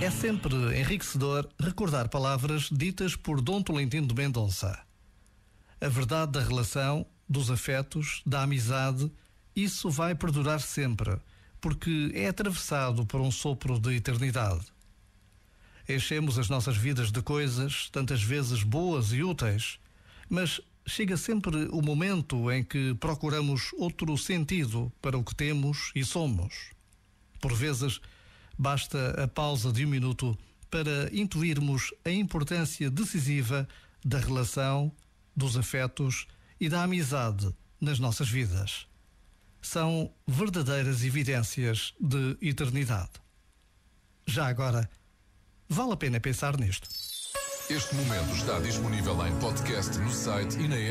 É sempre enriquecedor recordar palavras ditas por Dom Tolentino de Mendonça. A verdade da relação, dos afetos, da amizade, isso vai perdurar sempre, porque é atravessado por um sopro de eternidade. Enchemos as nossas vidas de coisas, tantas vezes boas e úteis, mas chega sempre o momento em que procuramos outro sentido para o que temos e somos. Por vezes, Basta a pausa de um minuto para intuirmos a importância decisiva da relação, dos afetos e da amizade nas nossas vidas. São verdadeiras evidências de eternidade. Já agora, vale a pena pensar nisto. Este momento está disponível em podcast no site e na app.